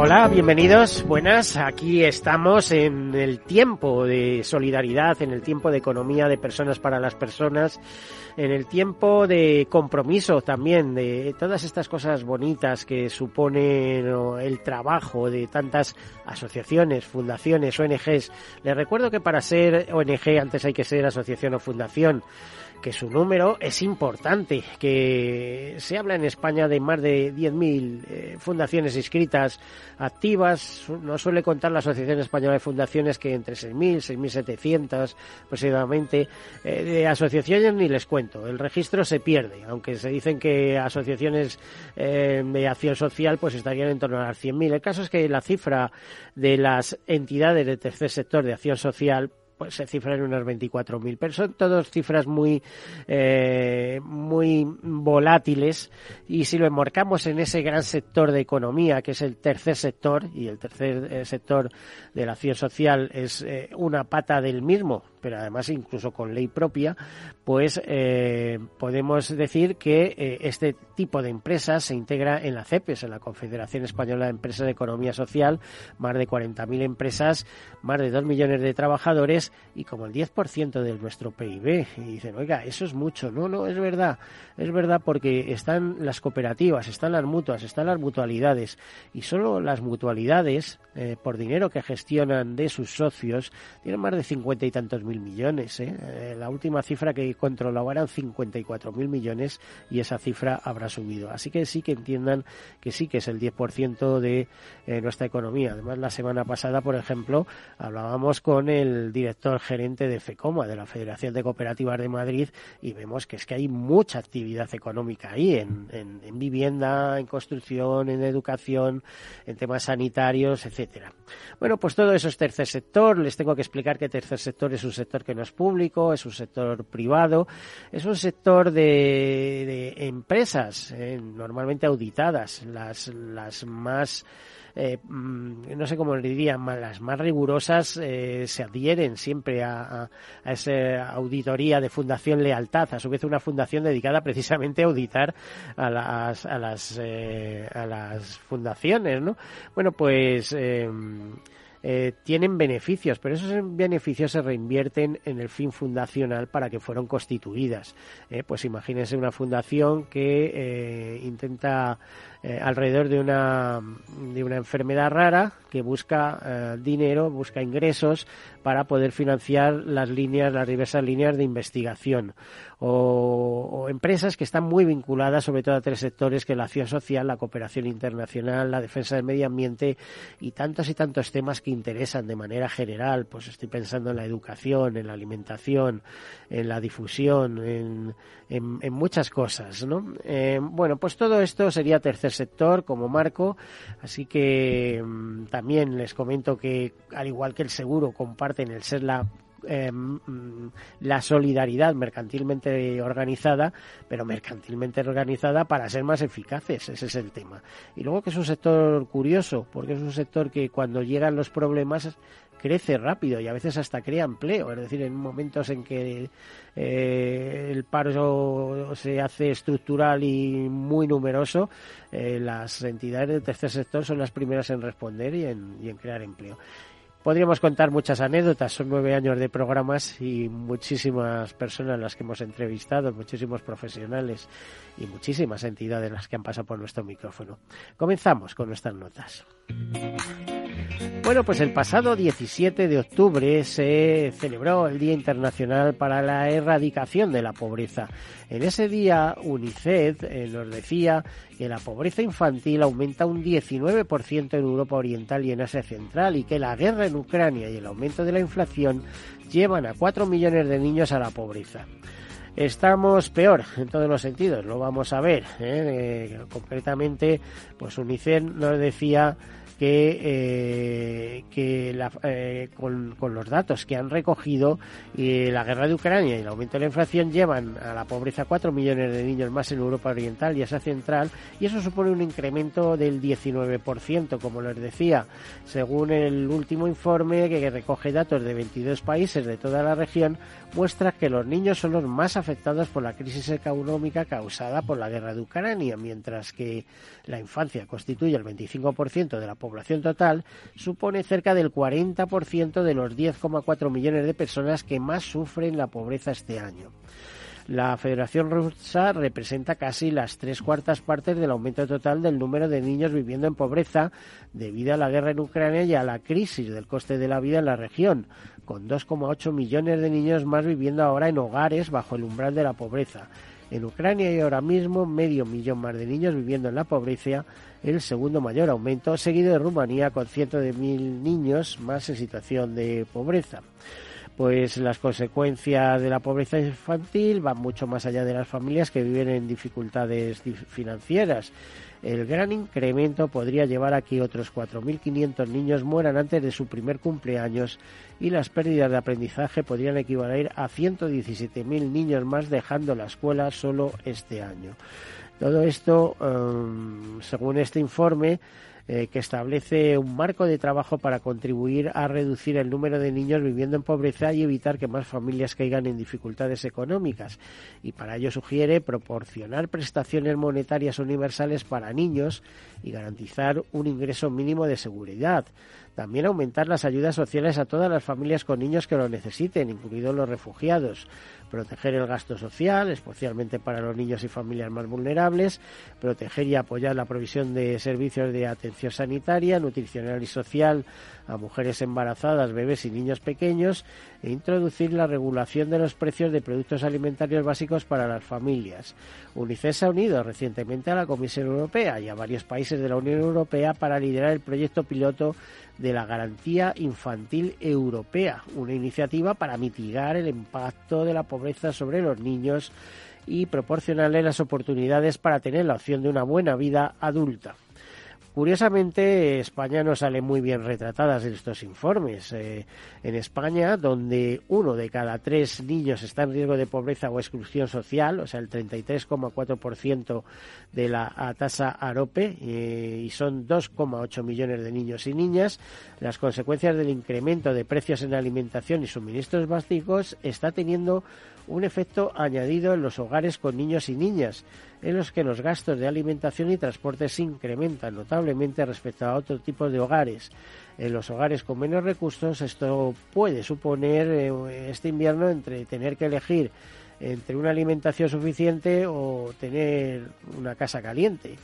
Hola, bienvenidos, buenas. Aquí estamos en el tiempo de solidaridad, en el tiempo de economía de personas para las personas, en el tiempo de compromiso también, de todas estas cosas bonitas que supone el trabajo de tantas asociaciones, fundaciones, ONGs. Les recuerdo que para ser ONG antes hay que ser asociación o fundación que su número es importante, que se habla en España de más de 10.000 eh, fundaciones inscritas activas, no suele contar la Asociación Española de Fundaciones que entre 6.000, 6.700 aproximadamente, eh, de asociaciones ni les cuento, el registro se pierde, aunque se dicen que asociaciones eh, de acción social pues estarían en torno a las 100.000. El caso es que la cifra de las entidades del tercer sector de acción social pues se cifran unas 24.000, pero son todas cifras muy, eh, muy volátiles y si lo enmarcamos en ese gran sector de economía que es el tercer sector y el tercer eh, sector de la acción social es eh, una pata del mismo, pero además incluso con ley propia, pues eh, podemos decir que eh, este tipo de empresas se integra en la CEPES, en la Confederación Española de Empresas de Economía Social, más de 40.000 empresas, más de 2 millones de trabajadores y como el 10% de nuestro PIB. Y dicen, oiga, eso es mucho. No, no, es verdad. Es verdad porque están las cooperativas, están las mutuas, están las mutualidades y solo las mutualidades, eh, por dinero que gestionan de sus socios, tienen más de 50 y tantos mil millones. ¿eh? ¿eh? la última cifra que controlaba eran 54 mil millones y esa cifra habrá subido. Así que sí que entiendan que sí que es el 10% de eh, nuestra economía. Además, la semana pasada, por ejemplo, hablábamos con el director gerente de FECOMA, de la Federación de Cooperativas de Madrid, y vemos que es que hay mucha actividad económica ahí, en, en vivienda, en construcción, en educación, en temas sanitarios, etcétera. Bueno, pues todo eso es tercer sector. Les tengo que explicar que tercer sector es un sector que no es público, es un sector privado, es un sector de, empresas eh, normalmente auditadas, las, las más eh, mm, no sé cómo le diría, las más rigurosas eh, se adhieren siempre a, a, esa auditoría de Fundación Lealtad, a su vez una fundación dedicada precisamente a auditar a las, a las, a las fundaciones, ¿no? Bueno, pues eh, tienen beneficios, pero esos beneficios se reinvierten en el fin fundacional para que fueron constituidas. Eh, pues imagínense una fundación que eh, intenta eh, alrededor de una, de una enfermedad rara que busca eh, dinero, busca ingresos para poder financiar las líneas, las diversas líneas de investigación. O, empresas que están muy vinculadas sobre todo a tres sectores que la acción social, la cooperación internacional, la defensa del medio ambiente y tantos y tantos temas que interesan de manera general. Pues estoy pensando en la educación, en la alimentación, en la difusión, en, en, muchas cosas, ¿no? Eh, bueno, pues todo esto sería tercer sector como marco, así que mm, también les comento que al igual que el seguro comparten el ser la eh, mm, la solidaridad mercantilmente organizada, pero mercantilmente organizada para ser más eficaces, ese es el tema. Y luego que es un sector curioso, porque es un sector que cuando llegan los problemas crece rápido y a veces hasta crea empleo. Es decir, en momentos en que eh, el paro se hace estructural y muy numeroso, eh, las entidades del tercer sector son las primeras en responder y en, y en crear empleo. Podríamos contar muchas anécdotas, son nueve años de programas y muchísimas personas las que hemos entrevistado, muchísimos profesionales y muchísimas entidades las que han pasado por nuestro micrófono. Comenzamos con nuestras notas. Bueno, pues el pasado 17 de octubre se celebró el Día Internacional para la Erradicación de la Pobreza. En ese día UNICEF eh, nos decía que la pobreza infantil aumenta un 19% en Europa Oriental y en Asia Central y que la guerra en Ucrania y el aumento de la inflación llevan a 4 millones de niños a la pobreza. Estamos peor en todos los sentidos, lo vamos a ver. ¿eh? Eh, concretamente, pues UNICEF nos decía que, eh, que eh, con, los datos que han recogido, la guerra de Ucrania y el aumento de la inflación llevan a la pobreza 4 millones de niños más en Europa Oriental y Asia Central, y eso supone un incremento del 19%, como les decía, según el último informe que recoge datos de 22 países de toda la región, muestra que los niños son los más afectados por la crisis económica causada por la guerra de Ucrania, mientras que la infancia constituye el 25% de la población total, supone cerca del 40% de los 10,4 millones de personas que más sufren la pobreza este año. La Federación Rusa representa casi las tres cuartas partes del aumento total del número de niños viviendo en pobreza debido a la guerra en Ucrania y a la crisis del coste de la vida en la región, con 2,8 millones de niños más viviendo ahora en hogares bajo el umbral de la pobreza. En Ucrania hay ahora mismo medio millón más de niños viviendo en la pobreza, el segundo mayor aumento, seguido de Rumanía con cientos de mil niños más en situación de pobreza pues las consecuencias de la pobreza infantil van mucho más allá de las familias que viven en dificultades financieras. El gran incremento podría llevar a que otros 4.500 niños mueran antes de su primer cumpleaños y las pérdidas de aprendizaje podrían equivaler a 117.000 niños más dejando la escuela solo este año. Todo esto, um, según este informe, eh, que establece un marco de trabajo para contribuir a reducir el número de niños viviendo en pobreza y evitar que más familias caigan en dificultades económicas. Y para ello sugiere proporcionar prestaciones monetarias universales para niños y garantizar un ingreso mínimo de seguridad. También aumentar las ayudas sociales a todas las familias con niños que lo necesiten, incluidos los refugiados. Proteger el gasto social, especialmente para los niños y familias más vulnerables, proteger y apoyar la provisión de servicios de atención sanitaria, nutricional y social a mujeres embarazadas, bebés y niños pequeños e introducir la regulación de los precios de productos alimentarios básicos para las familias. UNICEF se ha unido recientemente a la Comisión Europea y a varios países de la Unión Europea para liderar el proyecto piloto de la Garantía Infantil Europea, una iniciativa para mitigar el impacto de la pobreza sobre los niños y proporcionarles las oportunidades para tener la opción de una buena vida adulta. Curiosamente, España no sale muy bien retratada en estos informes. Eh, en España, donde uno de cada tres niños está en riesgo de pobreza o exclusión social, o sea, el 33,4% de la tasa AROPE, eh, y son 2,8 millones de niños y niñas, las consecuencias del incremento de precios en alimentación y suministros básicos está teniendo un efecto añadido en los hogares con niños y niñas, en los que los gastos de alimentación y transporte se incrementan notablemente respecto a otro tipo de hogares. En los hogares con menos recursos esto puede suponer eh, este invierno entre tener que elegir entre una alimentación suficiente o tener una casa caliente.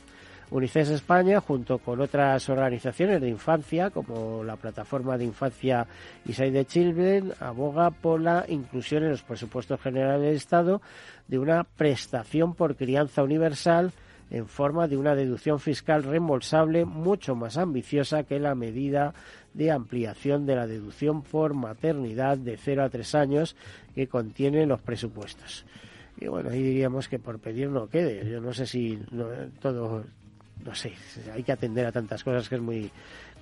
UNICEF España, junto con otras organizaciones de infancia, como la Plataforma de Infancia Save the Children, aboga por la inclusión en los presupuestos generales del Estado de una prestación por crianza universal en forma de una deducción fiscal reembolsable mucho más ambiciosa que la medida de ampliación de la deducción por maternidad de 0 a 3 años que contienen los presupuestos. Y bueno, ahí diríamos que por pedir no quede. Yo no sé si todo no sé, hay que atender a tantas cosas que es muy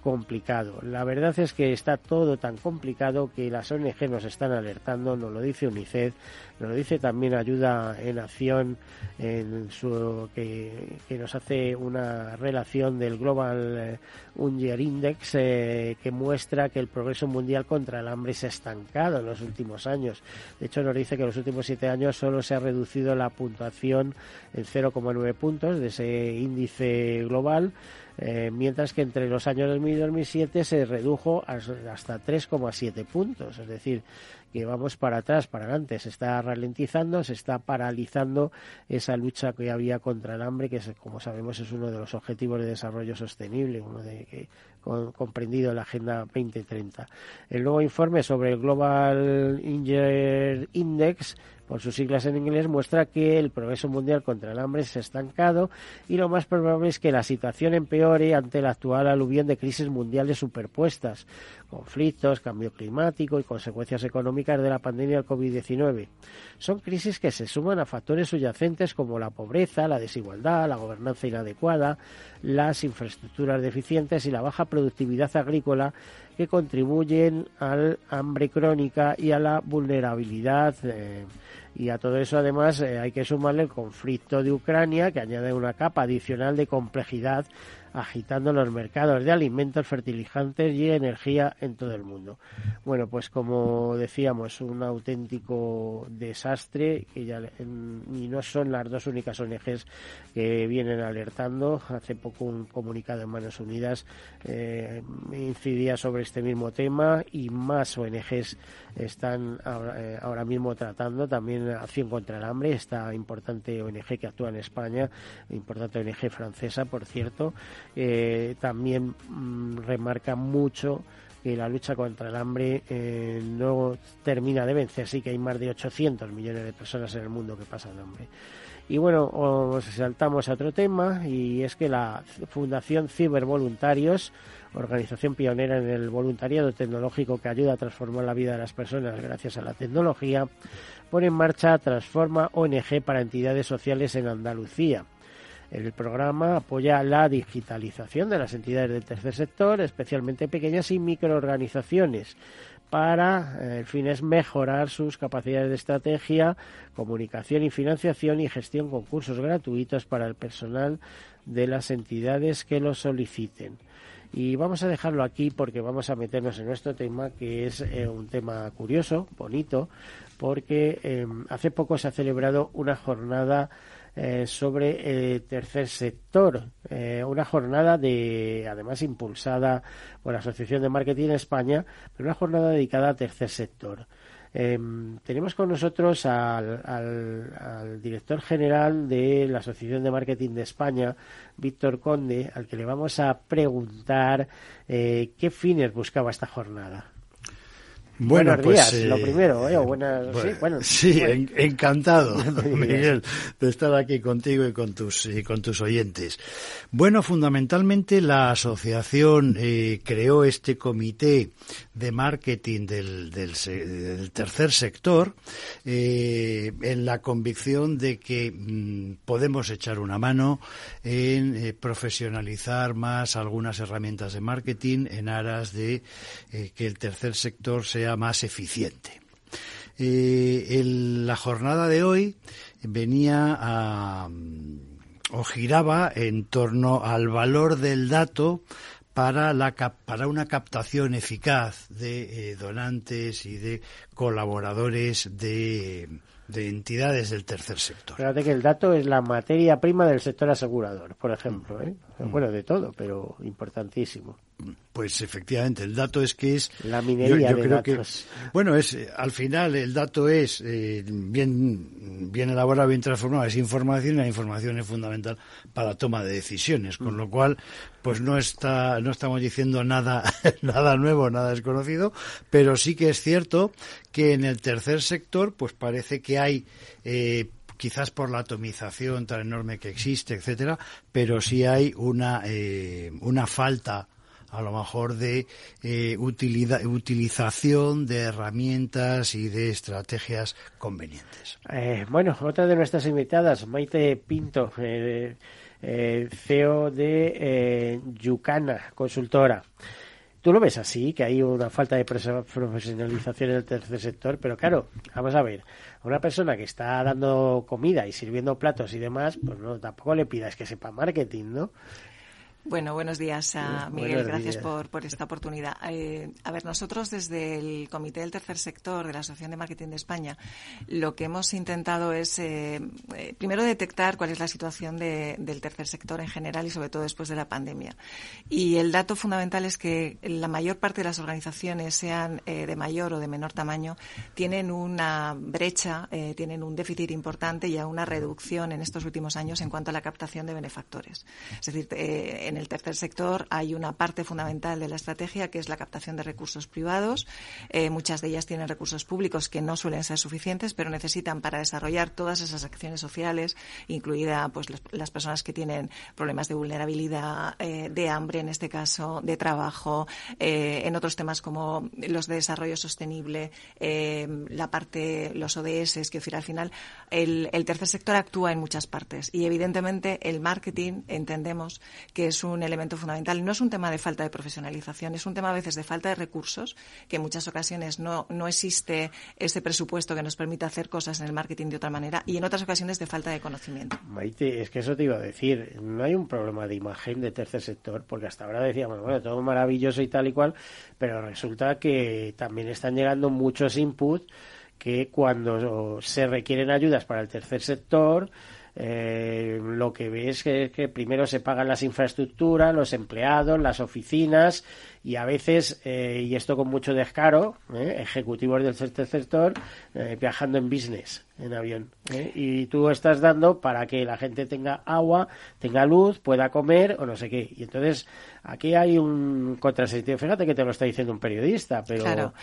complicado. La verdad es que está todo tan complicado que las ONG nos están alertando, nos lo dice UNICEF, nos lo dice también Ayuda en Acción, en su, que, nos hace una relación del Global Hunger Index eh, que muestra que el progreso mundial contra el hambre se ha estancado en los últimos años. De hecho, nos dice que en los últimos siete años solo se ha reducido la puntuación en 0,9 puntos de ese índice global eh, mientras que entre los años 2000 y 2007 se redujo hasta 3,7 puntos, es decir, que vamos para atrás, para adelante, se está ralentizando, se está paralizando esa lucha que había contra el hambre, que como sabemos es uno de los objetivos de desarrollo sostenible, uno de que comprendido en la Agenda 2030. El nuevo informe sobre el Global Index por sus siglas en inglés, muestra que el progreso mundial contra el hambre se ha estancado y lo más probable es que la situación empeore ante la actual aluvión de crisis mundiales superpuestas, conflictos, cambio climático y consecuencias económicas de la pandemia del COVID-19. Son crisis que se suman a factores subyacentes como la pobreza, la desigualdad, la gobernanza inadecuada, las infraestructuras deficientes y la baja productividad agrícola que contribuyen al hambre crónica y a la vulnerabilidad. Eh, y a todo eso además eh, hay que sumarle el conflicto de Ucrania que añade una capa adicional de complejidad agitando los mercados de alimentos, fertilizantes y energía en todo el mundo. Bueno, pues como decíamos, un auténtico desastre que ya, y no son las dos únicas ONGs que vienen alertando. Hace poco un comunicado en Manos Unidas eh, incidía sobre este mismo tema y más ONGs están eh, ahora, mismo tratando también acción contra el hambre, esta importante ONG que actúa en España, importante ONG francesa, por cierto, eh, también mm, remarca mucho que la lucha contra el hambre eh, no termina de vencer, sí que hay más de 800 millones de personas en el mundo que pasan hambre. Y bueno, saltamos a otro tema y es que la Fundación Cibervoluntarios, organización pionera en el voluntariado tecnológico que ayuda a transformar la vida de las personas gracias a la tecnología, pone en marcha Transforma ONG para entidades sociales en Andalucía. El programa apoya la digitalización de las entidades del tercer sector, especialmente pequeñas y microorganizaciones, para, eh, el fin es mejorar sus capacidades de estrategia, comunicación y financiación y gestión con cursos gratuitos para el personal de las entidades que lo soliciten. Y vamos a dejarlo aquí porque vamos a meternos en nuestro tema, que es eh, un tema curioso, bonito, porque eh, hace poco se ha celebrado una jornada eh, sobre el tercer sector. Eh, una jornada de, además impulsada por la Asociación de Marketing España, pero una jornada dedicada al tercer sector. Em, tenemos con nosotros al, director general de la Asociación de Marketing de España, Víctor Conde, al que le vamos a preguntar eh, qué fines buscaba esta jornada. Buenos pues, días, lo eh, primero, ¿eh? buenas, sí, encantado, Miguel, de estar aquí contigo y con tus y con tus oyentes. Bueno, fundamentalmente la asociación eh, creó este comité de marketing del, del, tercer sector eh, en la convicción de que mm, podemos echar una mano en profesionalizar más algunas herramientas de marketing en aras de que el tercer sector sea más eficiente. Eh, la jornada de hoy venía a, o giraba en torno al valor del dato para, la, para una captación eficaz de eh, donantes y de colaboradores de, de entidades del tercer sector. Fíjate que el dato es la materia prima del sector asegurador, por ejemplo. ¿eh? Mm. Bueno, de todo, pero importantísimo. Pues efectivamente, el dato es que es la minería de datos. bueno, es al final el dato es eh, bien bien elaborado, bien transformado, es información y la información es fundamental para la toma de decisiones, con mm. lo cual pues no está no estamos diciendo nada nada nuevo, nada desconocido, pero sí que es cierto que en el tercer sector pues parece que hay eh, quizás por la atomización tan enorme que existe, etcétera, pero sí hay una eh, una falta a lo mejor de eh, utilización de herramientas y de estrategias convenientes. Eh, bueno, otra de nuestras invitadas, Maite Pinto, eh, CEO de Yucana, consultora. Tú lo ves así, que hay una falta de profesionalización en el tercer sector, pero claro, vamos a ver, a una persona que está dando comida y sirviendo platos y demás, pues no, tampoco le pidas que sepa marketing, ¿no? Bueno, buenos días, a Miguel. gracias Por, por esta oportunidad. Eh, a ver, nosotros desde el Comité del Tercer Sector de la Asociación de Marketing de España, lo que hemos intentado es, eh, eh, primero, detectar cuál es la situación del tercer sector en general y sobre todo después de la pandemia. Y el dato fundamental es que la mayor parte de las organizaciones, sean de mayor o de menor tamaño, tienen una brecha, tienen un déficit importante y a una reducción en estos últimos años en cuanto a la captación de benefactores. Es decir, en el tercer sector hay una parte fundamental de la estrategia que es la captación de recursos privados. Eh, muchas de ellas tienen recursos públicos que no suelen ser suficientes, pero necesitan para desarrollar todas esas acciones sociales, incluida pues las, personas que tienen problemas de vulnerabilidad, eh, de hambre en este caso, de trabajo, eh, en otros temas como los de desarrollo sostenible, la parte, los ODS, que decir, al final el, el tercer sector actúa en muchas partes y evidentemente el marketing entendemos que es un elemento fundamental. No es un tema de falta de profesionalización, es un tema a veces de falta de recursos, que en muchas ocasiones no, no existe ese presupuesto que nos permita hacer cosas en el marketing de otra manera y en otras ocasiones de falta de conocimiento. Maite, es que eso te iba a decir, no hay un problema de imagen de tercer sector, porque hasta ahora decíamos, bueno, todo maravilloso y tal y cual, pero resulta que también están llegando muchos inputs que cuando se requieren ayudas para el tercer sector, eh, lo que ves es que, primero se pagan las infraestructuras, los empleados, las oficinas y a veces, eh, y esto con mucho descaro, eh, ejecutivos del tercer sector eh, viajando en business, en avión. Y tú estás dando para que la gente tenga agua, tenga luz, pueda comer o no sé qué. Y entonces aquí hay un contrasentido. Fíjate que te lo está diciendo un periodista, pero claro.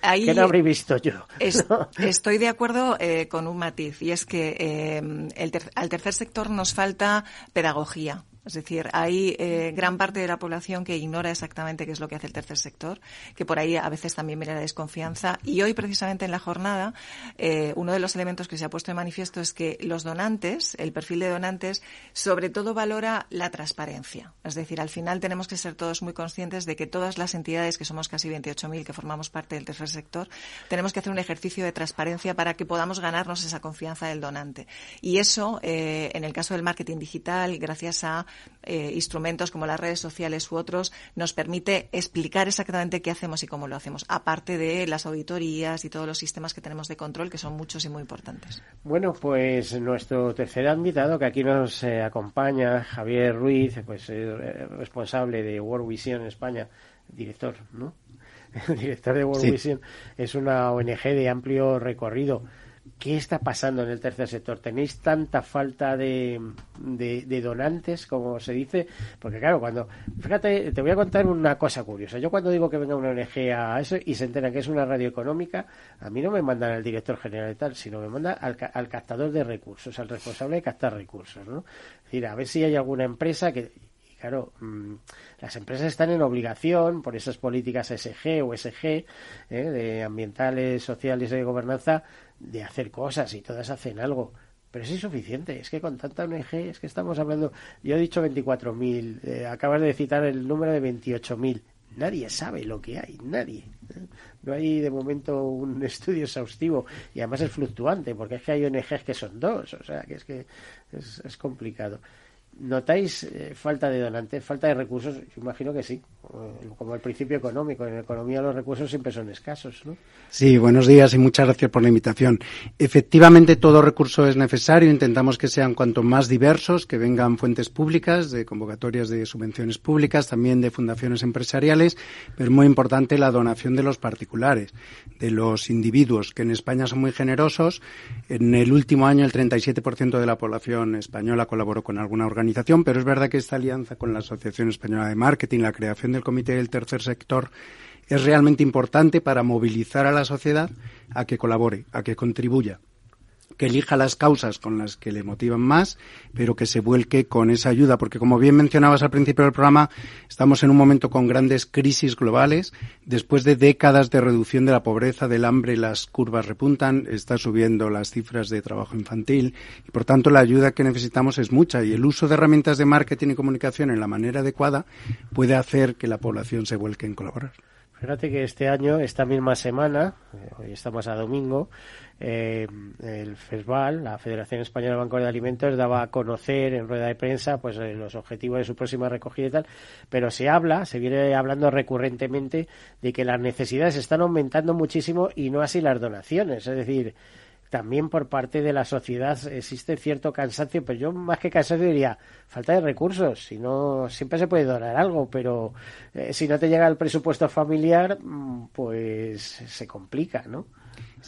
¿qué no habría visto yo? Estoy de acuerdo con un matiz y es que el al tercer sector nos falta pedagogía. Es decir, hay eh, gran parte de la población que ignora exactamente qué es lo que hace el tercer sector, que por ahí a veces también viene la desconfianza. Y hoy, precisamente en la jornada, eh, uno de los elementos que se ha puesto de manifiesto es que los donantes, el perfil de donantes, sobre todo valora la transparencia. Es decir, al final tenemos que ser todos muy conscientes de que todas las entidades, que somos casi 28.000 que formamos parte del tercer sector, tenemos que hacer un ejercicio de transparencia para que podamos ganarnos esa confianza del donante. Y eso, eh, en el caso del marketing digital, gracias a eh, instrumentos como las redes sociales u otros, nos permite explicar exactamente qué hacemos y cómo lo hacemos, aparte de las auditorías y todos los sistemas que tenemos de control, que son muchos y muy importantes. Bueno, pues nuestro tercer invitado, que aquí nos eh, acompaña, Javier Ruiz, pues eh, responsable de World Vision España, director, ¿no? director de World Vision, es una ONG de amplio recorrido ¿Qué está pasando en el tercer sector? ¿Tenéis tanta falta de, donantes, como se dice? Porque claro, cuando... Fíjate, te voy a contar una cosa curiosa. Yo cuando digo que venga una ONG a eso y se entera que es una radio económica, a mí no me mandan al director general y tal, sino me mandan al, al captador de recursos, al responsable de captar recursos, ¿no? Es decir, a ver si hay alguna empresa que claro, mm, las empresas están en obligación por esas políticas SG o SG, ¿eh? de ambientales, sociales y de gobernanza, de hacer cosas y todas hacen algo. Pero es insuficiente, es que con tanta ONG, es que estamos hablando, yo he dicho 24.000, eh, acabas de citar el número de 28.000. Nadie sabe lo que hay, nadie. ¿eh? No hay de momento un estudio exhaustivo y además es fluctuante porque es que hay ONGs que son dos, o sea que es que es, complicado. ¿Notáis eh, falta de donantes, falta de recursos? Yo imagino que sí, como el principio económico. En economía los recursos siempre son escasos, ¿no? Sí, buenos días y muchas gracias por la invitación. Efectivamente, todo recurso es necesario. Intentamos que sean cuanto más diversos, que vengan fuentes públicas, de convocatorias de subvenciones públicas, también de fundaciones empresariales, pero es muy importante la donación de los particulares, de los individuos, que en España son muy generosos. En el último año, el 37% de la población española colaboró con alguna organización pero es verdad que esta alianza con la Asociación Española de Marketing, la creación del Comité del Tercer Sector, es realmente importante para movilizar a la sociedad a que colabore, a que contribuya que elija las causas con las que le motivan más, pero que se vuelque con esa ayuda, porque como bien mencionabas al principio del programa, estamos en un momento con grandes crisis globales. Después de décadas de reducción de la pobreza, del hambre, las curvas repuntan, está subiendo las cifras de trabajo infantil y por tanto la ayuda que necesitamos es mucha y el uso de herramientas de marketing y comunicación en la manera adecuada puede hacer que la población se vuelque en colaborar. Fíjate que este año, esta misma semana, eh, hoy estamos a domingo, eh, el FESVAL, la Federación Española de Bancos de Alimentos, daba a conocer en rueda de prensa pues eh, los objetivos de su próxima recogida y tal, pero se habla, se viene hablando recurrentemente de que las necesidades están aumentando muchísimo y no así las donaciones, es decir, también por parte de la sociedad existe cierto cansancio, pero yo más que cansancio diría falta de recursos. Si no, siempre se puede donar algo, pero eh, si no te llega el presupuesto familiar, mm, pues se complica, ¿no?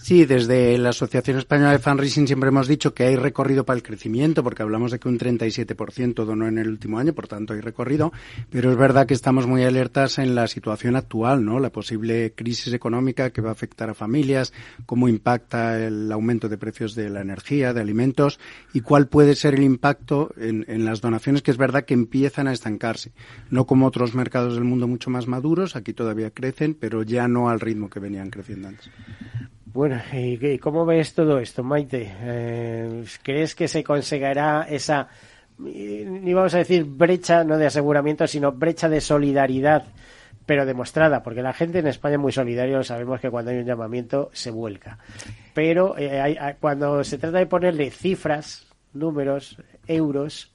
Sí, desde la Asociación Española de Fundraising siempre hemos dicho que hay recorrido para el crecimiento, porque hablamos de que un 37% donó en el último año, por tanto hay recorrido, pero es verdad que estamos muy alertas en la situación actual, ¿no? La posible crisis económica que va a afectar a familias, cómo impacta el aumento de precios de la energía, de alimentos y cuál puede ser el impacto en, en las donaciones, que es verdad que empiezan a estancarse. No como otros mercados del mundo mucho más maduros, aquí todavía crecen, pero ya no al ritmo que venían creciendo antes. Bueno, ¿y cómo ves todo esto, Maite? Eh, ¿Crees que se conseguirá esa, ni vamos a decir brecha, no de aseguramiento, sino brecha de solidaridad, pero demostrada? Porque la gente en España es muy solidaria, sabemos que cuando hay un llamamiento se vuelca. Pero eh, cuando se trata de ponerle cifras, números, euros,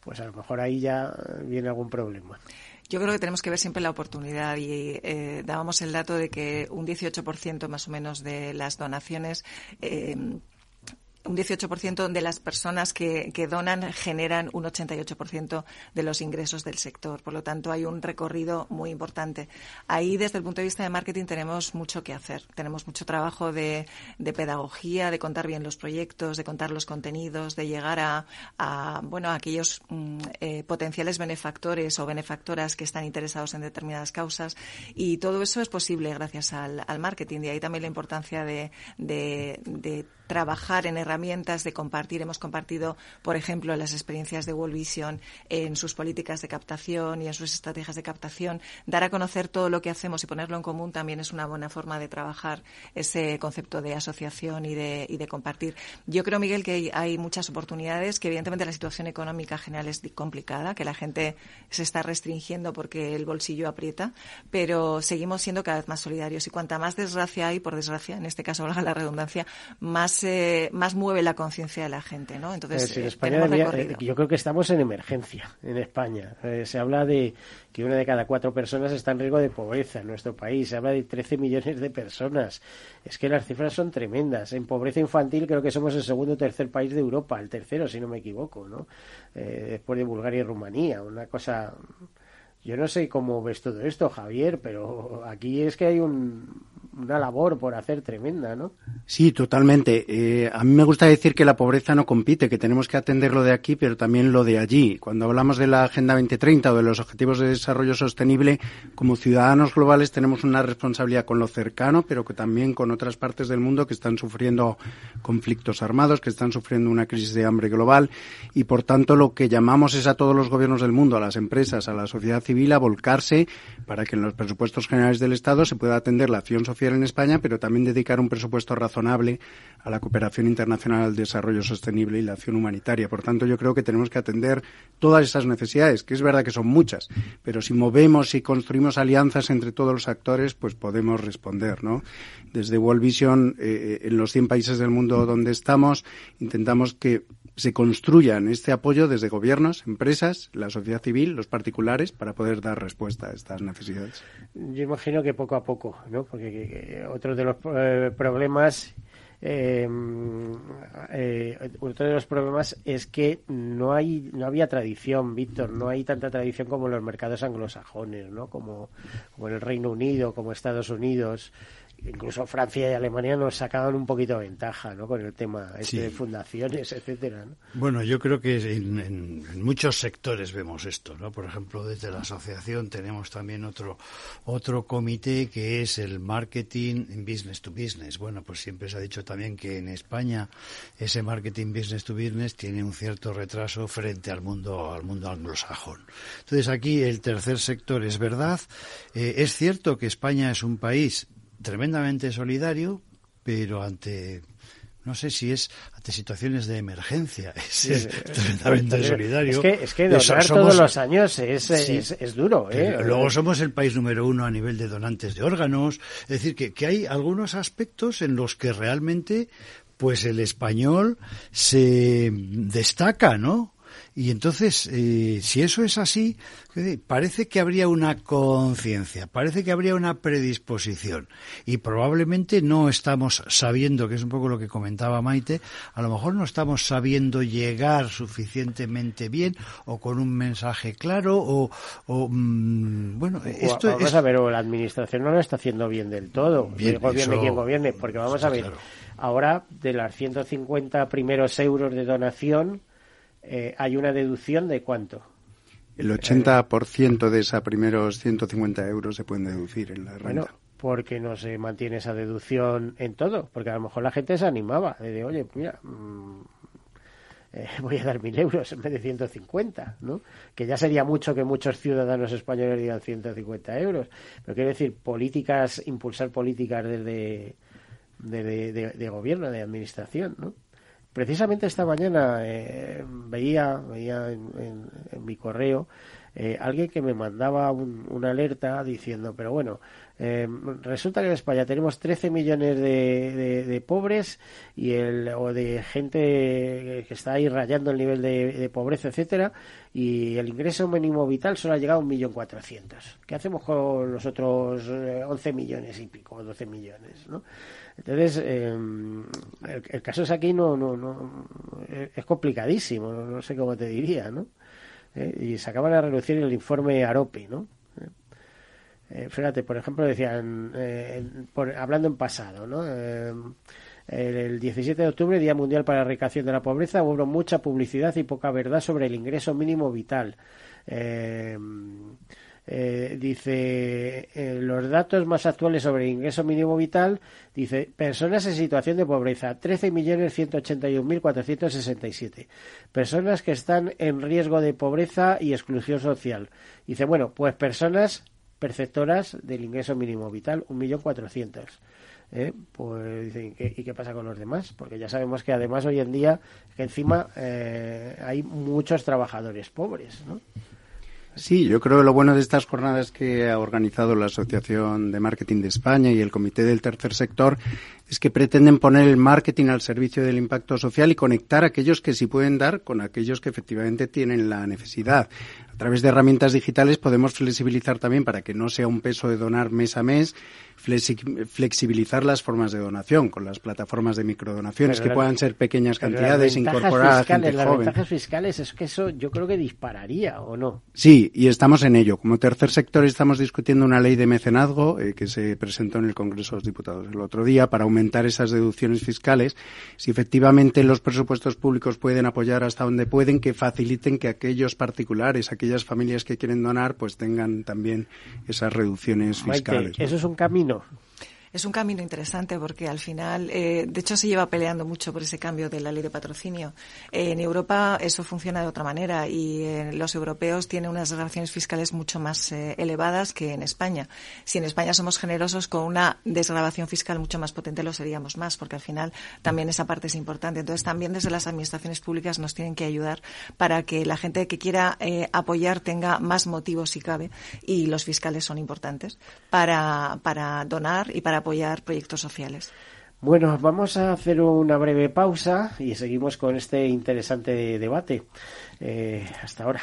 pues a lo mejor ahí ya viene algún problema. Yo creo que tenemos que ver siempre la oportunidad y eh, dábamos el dato de que un 18% más o menos de las donaciones eh, un 18% de las personas que, donan generan un 88% de los ingresos del sector. Por lo tanto, hay un recorrido muy importante. Ahí, desde el punto de vista de marketing, tenemos mucho que hacer. Tenemos mucho trabajo de, pedagogía, de contar bien los proyectos, de contar los contenidos, de llegar a, bueno, a aquellos mm, eh, potenciales benefactores o benefactoras que están interesados en determinadas causas. Y todo eso es posible gracias al, marketing. De ahí también la importancia de, de trabajar en herramientas de compartir. Hemos compartido, por ejemplo, las experiencias de World Vision en sus políticas de captación y en sus estrategias de captación. Dar a conocer todo lo que hacemos y ponerlo en común también es una buena forma de trabajar ese concepto de asociación y de, y de compartir. Yo creo, Miguel, que hay muchas oportunidades, que evidentemente la situación económica general es complicada, que la gente se está restringiendo porque el bolsillo aprieta, pero seguimos siendo cada vez más solidarios y cuanta más desgracia hay, por desgracia, en este caso valga la redundancia, más más, mueve la conciencia de la gente, ¿no? Entonces, en España eh, yo creo que estamos en emergencia en España. Eh, se habla de que una de cada cuatro personas está en riesgo de pobreza en nuestro país. Se habla de 13 millones de personas. Es que las cifras son tremendas. En pobreza infantil creo que somos el segundo o tercer país de Europa, el tercero, si no me equivoco, ¿no? Eh, después de Bulgaria y Rumanía. Una cosa yo no sé cómo ves todo esto, Javier, pero aquí es que hay una labor por hacer tremenda, ¿no? Sí, totalmente. Eh, a mí me gusta decir que la pobreza no compite, que tenemos que atender lo de aquí, pero también lo de allí. Cuando hablamos de la Agenda 2030 o de los Objetivos de Desarrollo Sostenible, como ciudadanos globales tenemos una responsabilidad con lo cercano, pero que también con otras partes del mundo que están sufriendo conflictos armados, que están sufriendo una crisis de hambre global y, por tanto, lo que llamamos es a todos los gobiernos del mundo, a las empresas, a la sociedad civil, a volcarse para que en los presupuestos generales del Estado se pueda atender la acción social en España, pero también dedicar un presupuesto razonable a la cooperación internacional al desarrollo sostenible y la acción humanitaria. Por tanto, yo creo que tenemos que atender todas esas necesidades, que es verdad que son muchas, pero si movemos y construimos alianzas entre todos los actores, pues podemos responder, ¿no? Desde World Vision, eh, eh, en los 100 países del mundo donde estamos, intentamos que se construyan este apoyo desde gobiernos, empresas, la sociedad civil, los particulares, para poder dar respuesta a estas necesidades. Yo imagino que poco a poco, ¿no? Porque otro de los eh, problemas eh, eh, otro de los problemas es que no hay no había tradición, Víctor, no hay tanta tradición como en los mercados anglosajones, ¿no? Como, como en el Reino Unido, como Estados Unidos incluso Francia y Alemania nos sacaban un poquito de ventaja ¿no? con el tema este de fundaciones, etcétera. Bueno, yo creo que en, muchos sectores vemos esto. ¿no? Por ejemplo, desde la asociación tenemos también otro, otro comité que es el marketing business to business. Bueno, pues siempre se ha dicho también que en España ese marketing business to business tiene un cierto retraso frente al mundo, al mundo anglosajón. Entonces aquí el tercer sector es verdad. Eh, es cierto que España es un país tremendamente solidario, pero ante no sé si es ante situaciones de emergencia, es, tremendamente solidario. Es que, es que donar todos los años es, es, duro. ¿eh? Luego somos el país número uno a nivel de donantes de órganos. Es decir, que, que hay algunos aspectos en los que realmente pues el español se destaca, ¿no? Y entonces, eh, si eso es así, parece que habría una conciencia, parece que habría una predisposición. Y probablemente no estamos sabiendo, que es un poco lo que comentaba Maite, a lo mejor no estamos sabiendo llegar suficientemente bien o con un mensaje claro o, mm, bueno, esto vamos a ver, o la administración no lo está haciendo bien del todo. Bien, gobierne quien gobierne, porque vamos a ver, ahora de las 150 primeros euros de donación, eh, hay una deducción de cuánto? El 80% de esos primeros 150 euros se pueden deducir en la renta. Bueno, porque no se mantiene esa deducción en todo, porque a lo mejor la gente se animaba, de oye, mira, mm, eh, voy a dar mil euros en vez de 150, ¿no? Que ya sería mucho que muchos ciudadanos españoles digan 150 euros. Pero quiero decir, políticas, impulsar políticas desde de, gobierno, de administración, ¿no? Precisamente esta mañana eh, veía, veía en, mi correo eh, alguien que me mandaba una alerta diciendo, pero bueno, eh, resulta que en España tenemos 13 millones de, pobres y el, o de gente que está ahí rayando el nivel de, pobreza, etcétera, y el ingreso mínimo vital solo ha llegado a 1.400.000. ¿Qué hacemos con los otros 11 millones y pico, 12 millones? ¿no? Entonces, em, el, caso es aquí no, no, no es complicadísimo, no, sé cómo te diría, ¿no? Eh, y se acaba de reducir el informe AROPE, ¿no? Eh, fíjate, por ejemplo, decían, eh, hablando en pasado, ¿no? Em, el 17 de octubre, Día Mundial para la Erradicación de la Pobreza, hubo mucha publicidad y poca verdad sobre el ingreso mínimo vital. Eh, eh, dice eh, los datos más actuales sobre ingreso mínimo vital dice personas en situación de pobreza 13.181.467 personas que están en riesgo de pobreza y exclusión social dice bueno pues personas perceptoras del ingreso mínimo vital 1.400.000 ¿Eh? pues dicen, ¿y qué pasa con los demás? Porque ya sabemos que además hoy en día que encima eh, hay muchos trabajadores pobres, ¿no? Sí, yo creo que lo bueno de estas jornadas que ha organizado la Asociación de Marketing de España y el Comité del Tercer Sector es que pretenden poner el marketing al servicio del impacto social y conectar a aquellos que sí pueden dar con aquellos que efectivamente tienen la necesidad. A través de herramientas digitales podemos flexibilizar también para que no sea un peso de donar mes a mes, flexibilizar las formas de donación con las plataformas de microdonaciones que puedan ser pequeñas cantidades, incorporar a gente las joven. Las ventajas fiscales es que eso yo creo que dispararía o no. Sí, y estamos en ello. Como tercer sector estamos discutiendo una ley de mecenazgo eh, que se presentó en el Congreso de los Diputados el otro día para aumentar esas deducciones fiscales. Si efectivamente los presupuestos públicos pueden apoyar hasta donde pueden, que faciliten que aquellos particulares, aquellas familias que quieren donar pues tengan también esas reducciones fiscales. Eso es un camino es un camino interesante porque al final, eh, de hecho, se lleva peleando mucho por ese cambio de la ley de patrocinio. en Europa eso funciona de otra manera y eh, los europeos tienen unas desgravaciones fiscales mucho más eh, elevadas que en España. Si en España somos generosos con una desgrabación fiscal mucho más potente, lo seríamos más, porque al final también esa parte es importante. Entonces, también desde las administraciones públicas nos tienen que ayudar para que la gente que quiera apoyar tenga más motivos si cabe y los fiscales son importantes para, para donar y para apoyar proyectos sociales. Bueno, vamos a hacer una breve pausa y seguimos con este interesante debate. Eh, hasta ahora.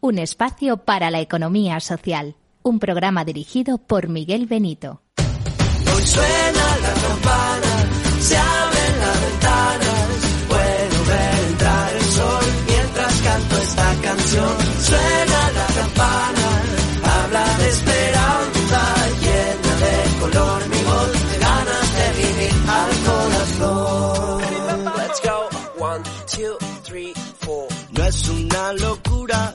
un espacio para la economía social. Un programa dirigido por Miguel Benito. Hoy suena la campana, se abren las ventanas, puedo ver entrar el sol mientras canto esta canción. Suena la campana, habla de esperanza, llena de color mi voz, de ganas de vivir al corazón. Let's go, one, two, three, four. No es una locura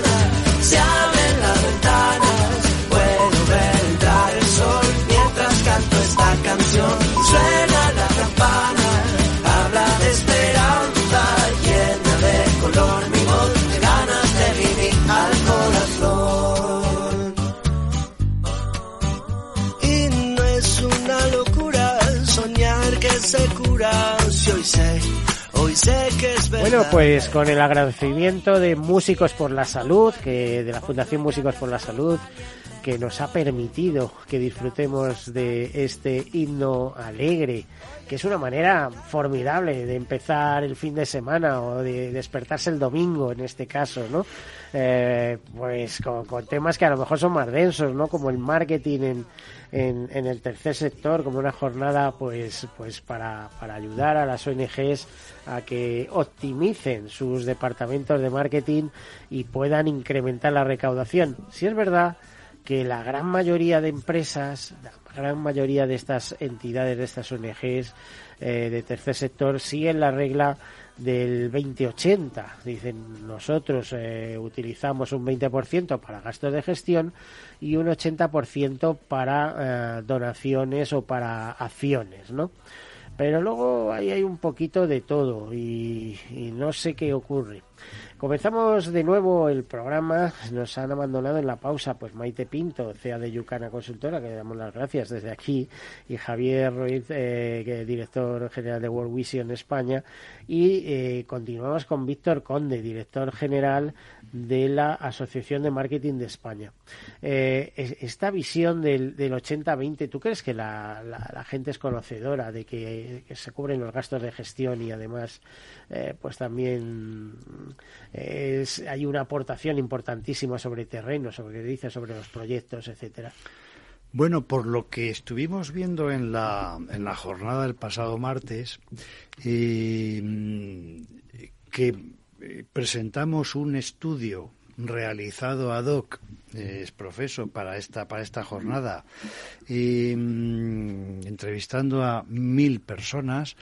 Bueno, pues con el agradecimiento de Músicos por la Salud, que de la Fundación Músicos por la Salud, que nos ha permitido que disfrutemos de este himno alegre, que es una manera formidable de empezar el fin de semana o de despertarse el domingo en este caso, ¿no? Eh, pues con, con temas que a lo mejor son más densos, ¿no? Como el marketing en, en, el tercer sector, como una jornada, pues, pues para, para ayudar a las ONGs a que optimicen sus departamentos de marketing y puedan incrementar la recaudación. Si es verdad que la gran mayoría de empresas, la gran mayoría de estas entidades, de estas ONGs eh, de tercer sector, siguen la regla del 20-80. Dicen, nosotros eh, utilizamos un 20% para gastos de gestión y un 80% para eh, donaciones o para acciones, ¿no? Pero luego ahí hay un poquito de todo y, y no sé qué ocurre. Comenzamos de nuevo el programa. Nos han abandonado en la pausa pues Maite Pinto, CEA de Yucana Consultora, que le damos las gracias desde aquí, y Javier Ruiz, eh, director general de World Vision España. Y eh, continuamos con Víctor Conde, director general de la Asociación de Marketing de España. Eh, esta visión del, del 80-20, ¿tú crees que la, la, gente es conocedora de que, que, se cubren los gastos de gestión y además eh, pues también es, hay una aportación importantísima sobre terreno, sobre dice sobre los proyectos, etcétera? Bueno, por lo que estuvimos viendo en la, en la jornada del pasado martes, eh, que presentamos un estudio realizado ad hoc eh, es profeso para esta para esta jornada y mmm, entrevistando a mil personas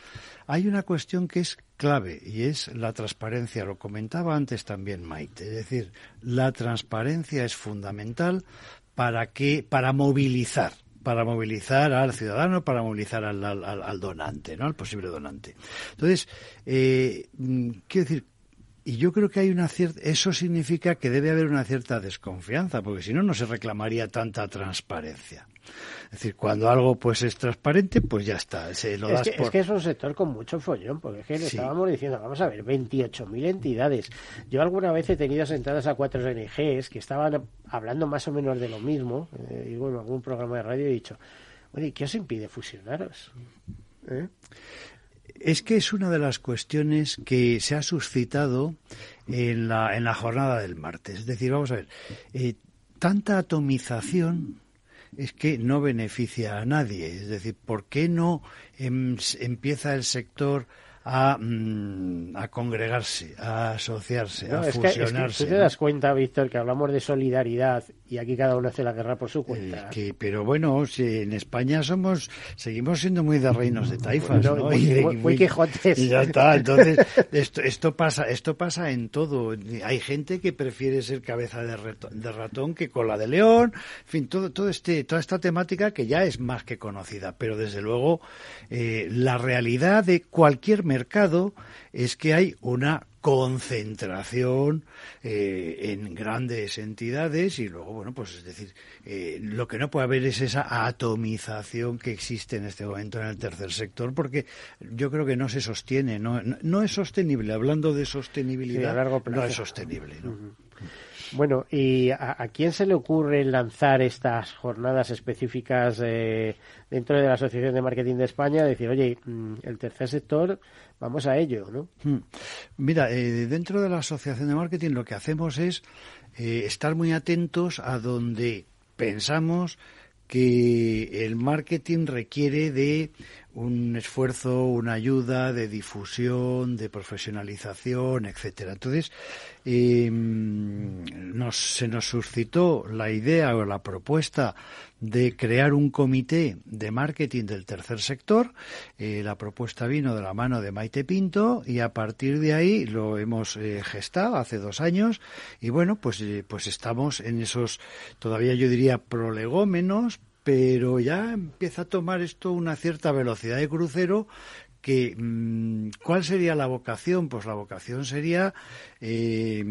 hay una cuestión que es clave y es la transparencia lo comentaba antes también Maite es decir la transparencia es fundamental para que para movilizar para movilizar al ciudadano, para movilizar al, al, donante, ¿no? al posible donante. Entonces, eh, quiero decir, y yo creo que hay una cierta, eso significa que debe haber una cierta desconfianza, porque si no, no se reclamaría tanta transparencia. Es decir, cuando algo pues es transparente, pues ya está. Se lo es, das que, por... es que es un sector con mucho follón, porque es que le sí. estábamos diciendo, vamos a ver, 28.000 entidades. Yo alguna vez he tenido sentadas a cuatro ONGs que estaban hablando más o menos de lo mismo, eh, y bueno, algún programa de radio he dicho, oye, ¿qué os impide fusionaros? ¿Eh? Es que es una de las cuestiones que se ha suscitado en la, en la jornada del martes. Es decir, vamos a ver, eh, tanta atomización es que no beneficia a nadie. Es decir, ¿por qué no em, empieza el sector a, mm, a congregarse, a asociarse, a fusionarse. Que, te das cuenta, Víctor, que hablamos de solidaridad y aquí cada uno hace la guerra por su cuenta. que, pero bueno, si en España somos, seguimos siendo muy de reinos de taifas, ¿no? Muy, Quijotes. Y ya está. Entonces, esto, esto pasa, esto pasa en todo. Hay gente que prefiere ser cabeza de, de ratón que cola de león. En fin, todo, todo este, toda esta temática que ya es más que conocida. Pero desde luego, eh, la realidad de cualquier mercado es que hay una concentración eh, en grandes entidades y luego, bueno, pues es decir, eh, lo que no puede haber es esa atomización que existe en este momento en el tercer sector porque yo creo que no se sostiene, no, no, es sostenible. Hablando de sostenibilidad, no es sostenible. ¿no? Bueno, ¿y a, quién se le ocurre lanzar estas jornadas específicas eh, dentro de la Asociación de Marketing de España? Decir, oye, mm, el tercer sector, vamos a ello, ¿no? Hmm. Mira, eh, dentro de la Asociación de Marketing lo que hacemos es eh, estar muy atentos a donde pensamos que el marketing requiere de un esfuerzo, una ayuda de difusión, de profesionalización, etcétera. Entonces, em, se nos suscitó la idea o la propuesta de crear un comité de marketing del tercer sector. Eh, la propuesta vino de la mano de Maite Pinto y a partir de ahí lo hemos eh, gestado hace dos años y bueno, pues, eh, pues estamos en esos, todavía yo diría prolegómenos, pero ya empieza a tomar esto una cierta velocidad de crucero que mm, ¿cuál sería la vocación? Pues la vocación sería eh,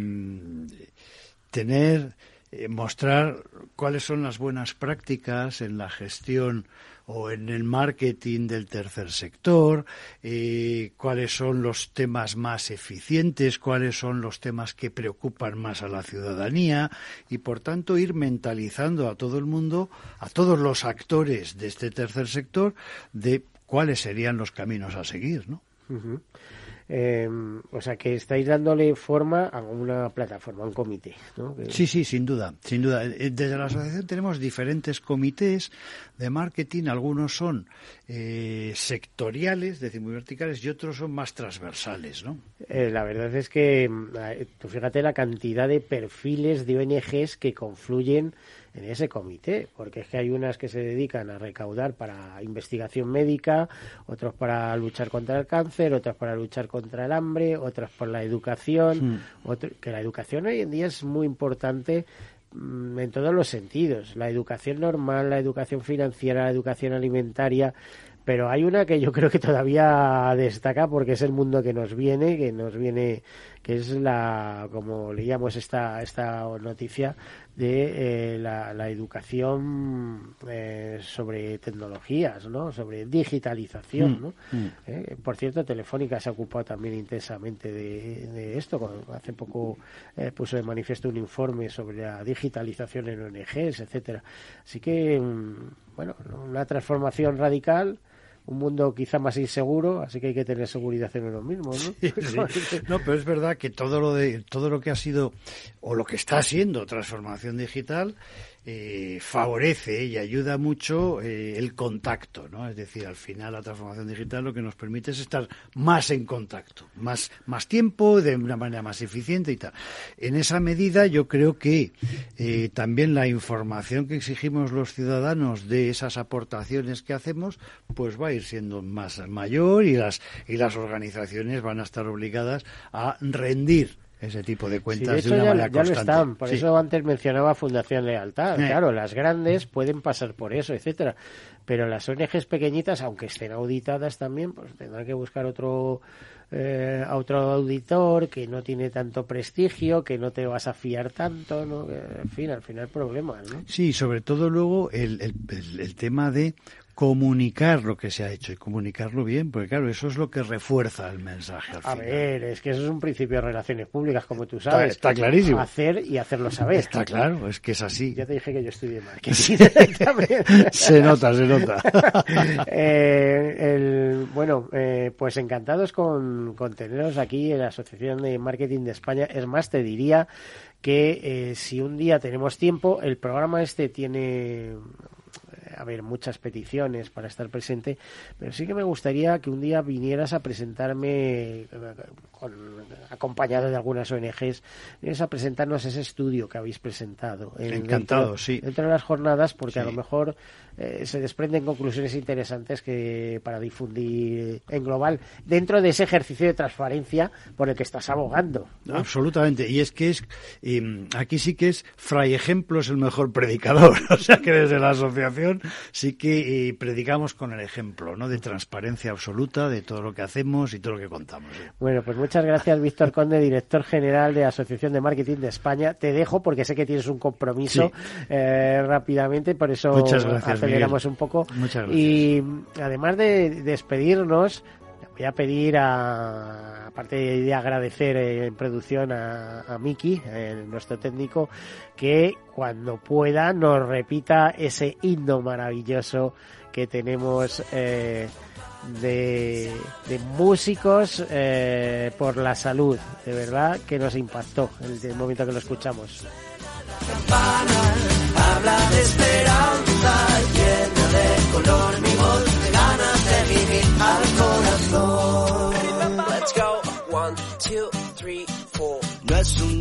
tener, eh, mostrar cuáles son las buenas prácticas en la gestión o en el marketing del tercer sector, eh, cuáles son los temas más eficientes, cuáles son los temas que preocupan más a la ciudadanía y, por tanto, ir mentalizando a todo el mundo, a todos los actores de este tercer sector, de cuáles serían los caminos a seguir, ¿no? Eh, o sea, que estáis dándole forma a una plataforma, a un comité. ¿no? Sí, sí, sin duda, sin duda. Eh, desde la asociación tenemos diferentes comités de marketing. Algunos son eh, sectoriales, es decir, muy verticales, y otros son más transversales, ¿no? Eh, la verdad es que, tú fíjate la cantidad de perfiles de ONGs que confluyen en ese comité, porque es que hay unas que se dedican a recaudar para investigación médica, otros para luchar contra el cáncer, otras para luchar contra el hambre, otras por la educación, hmm. que la educación hoy en día es muy importante mm, en todos los sentidos, la educación normal, la educación financiera, la educación alimentaria, pero hay una que yo creo que todavía destaca porque es el mundo que nos viene, que nos viene, que es la, como leíamos esta, esta noticia, de eh, la, educación eh, sobre tecnologías, ¿no? sobre digitalización. Mm, ¿no? Mm. Eh, por cierto, Telefónica se ha ocupado también intensamente de, esto. Hace poco puso de manifiesto un informe sobre la digitalización en ONGs, etcétera. Así que, mm, bueno, una transformación radical un mundo quizá más inseguro, así que hay que tener seguridad en uno mismo, ¿no? No, pero es verdad que todo lo de todo lo que ha sido o lo que está siendo transformación digital eh, favorece y ayuda mucho eh, el contacto, ¿no? Es decir, al final la transformación digital lo que nos permite es estar más en contacto, más, más tiempo, de una manera más eficiente y tal. En esa medida yo creo que eh, también la información que exigimos los ciudadanos de esas aportaciones que hacemos, pues va a ir siendo más mayor y las, y las organizaciones van a estar obligadas a rendir ese tipo de cuentas de, una ya, manera ya Lo están. Por eso antes mencionaba Fundación Lealtad. Claro, las grandes pueden pasar por eso, etcétera. Pero las ONGs pequeñitas, aunque estén auditadas también, pues tendrán que buscar otro eh, otro auditor que no tiene tanto prestigio, que no te vas a fiar tanto, ¿no? En fin, al final problemas, ¿no? Sí, sobre todo luego el, el, el tema de comunicar lo que se ha hecho y comunicarlo bien, porque claro, eso es lo que refuerza el mensaje. Al a ver, es que eso es un principio de relaciones públicas, como tú sabes. Está, clarísimo. Hacer y hacerlo saber. Está claro, es que es así. Ya te dije que yo estudié marketing. se nota, se nota. eh, bueno, eh, pues encantados con, con teneros aquí en la Asociación de Marketing de España. Es más, te diría que eh, si un día tenemos tiempo, el programa este tiene haber muchas peticiones para estar presente, pero sí que me gustaría que un día vinieras a presentarme, con, acompañado de algunas ONGs, vienes a presentarnos ese estudio que habéis presentado. Encantado, sí. Dentro de las jornadas, porque a lo mejor eh, se desprenden conclusiones interesantes que para difundir en global dentro de ese ejercicio de transparencia por el que estás abogando. Absolutamente. Y es que es em, aquí sí que es fray ejemplo es el mejor predicador. o sea que desde la asociación sí que eh, predicamos con el ejemplo, ¿no? De transparencia absoluta de todo lo que hacemos y todo lo que contamos. Bueno, pues muchas gracias, Víctor Conde, director general de Asociación de Marketing de España. Te dejo porque sé que tienes un compromiso eh, rápidamente, por eso muchas gracias, aceleramos un poco. Muchas gracias. Y además de despedirnos, voy a pedir a, aparte de agradecer en producción a, a Miki, nuestro técnico, que cuando pueda nos repita ese himno maravilloso que tenemos eh, de, de, músicos eh, por la salud, de verdad que nos impactó el, el momento que lo escuchamos.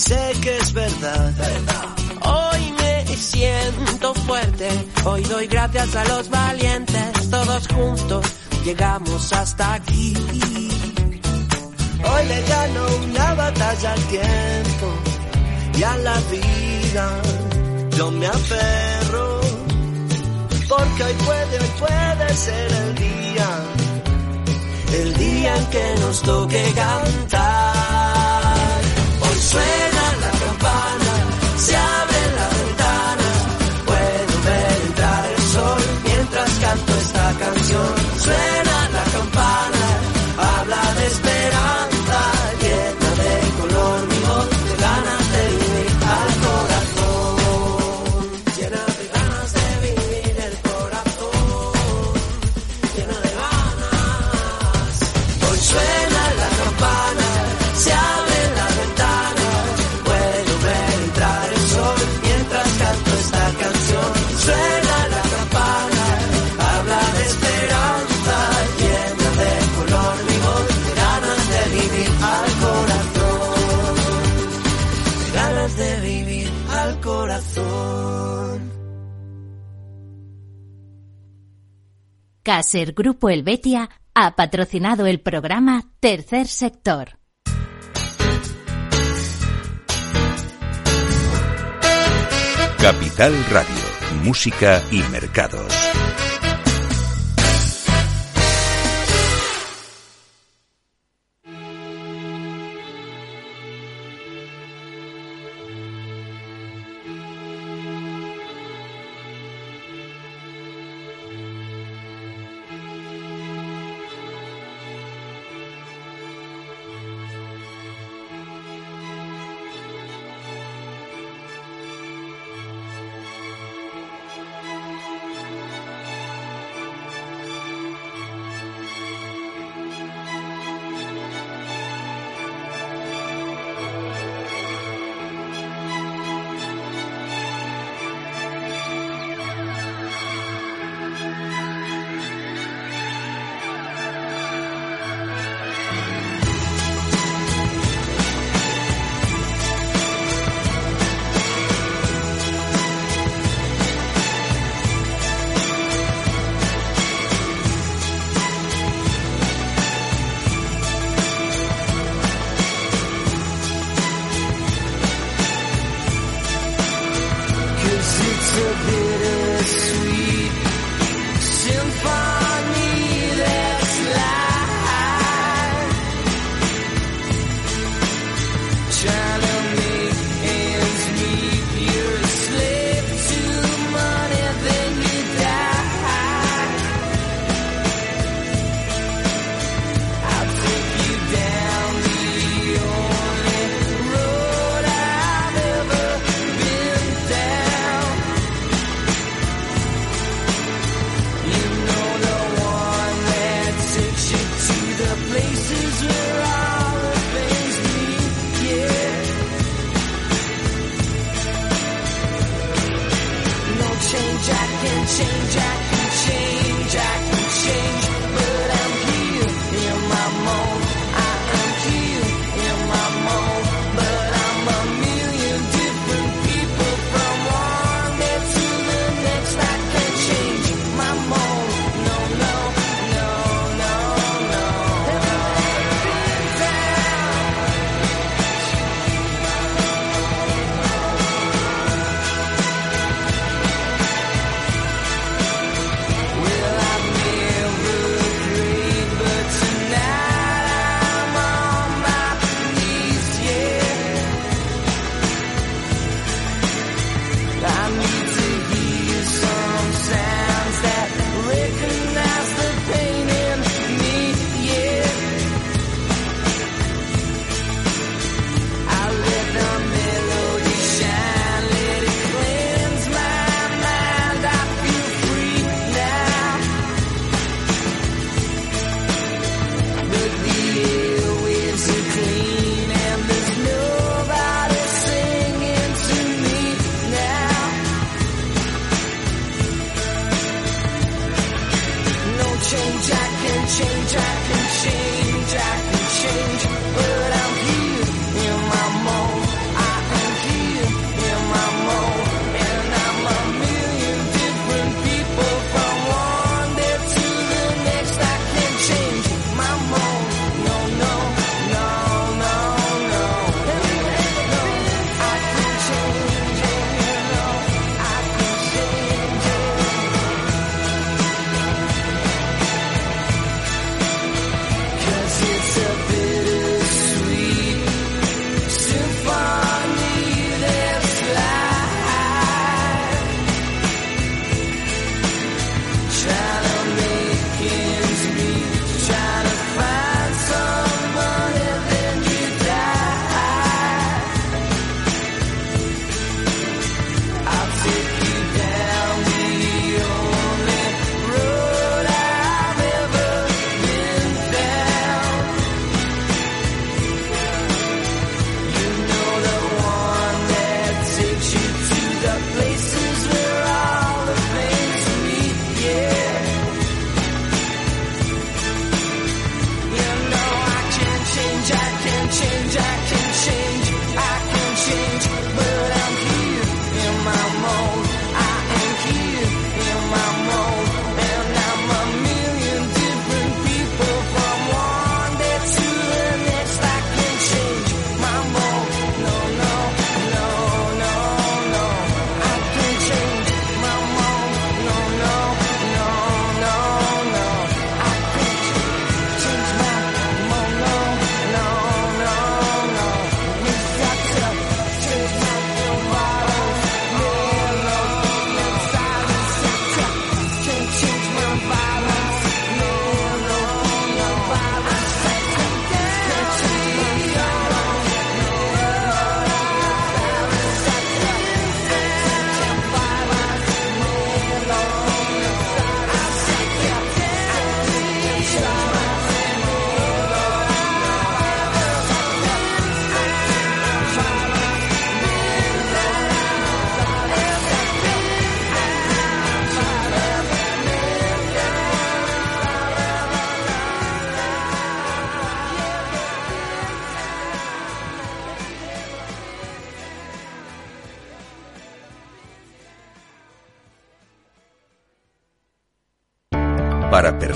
sé que es verdad. Hoy me siento fuerte, hoy doy gracias a los valientes, todos juntos llegamos hasta aquí. Hoy le gano una batalla al tiempo y a la vida. Yo me aferro, porque hoy puede, hoy puede ser el día el día en que nos toque cantar. Hoy suena Caser Grupo Helvetia ha patrocinado el programa Tercer Sector. Capital Radio, Música y Mercados.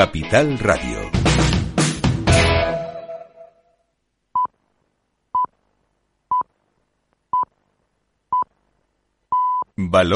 Capital Radio.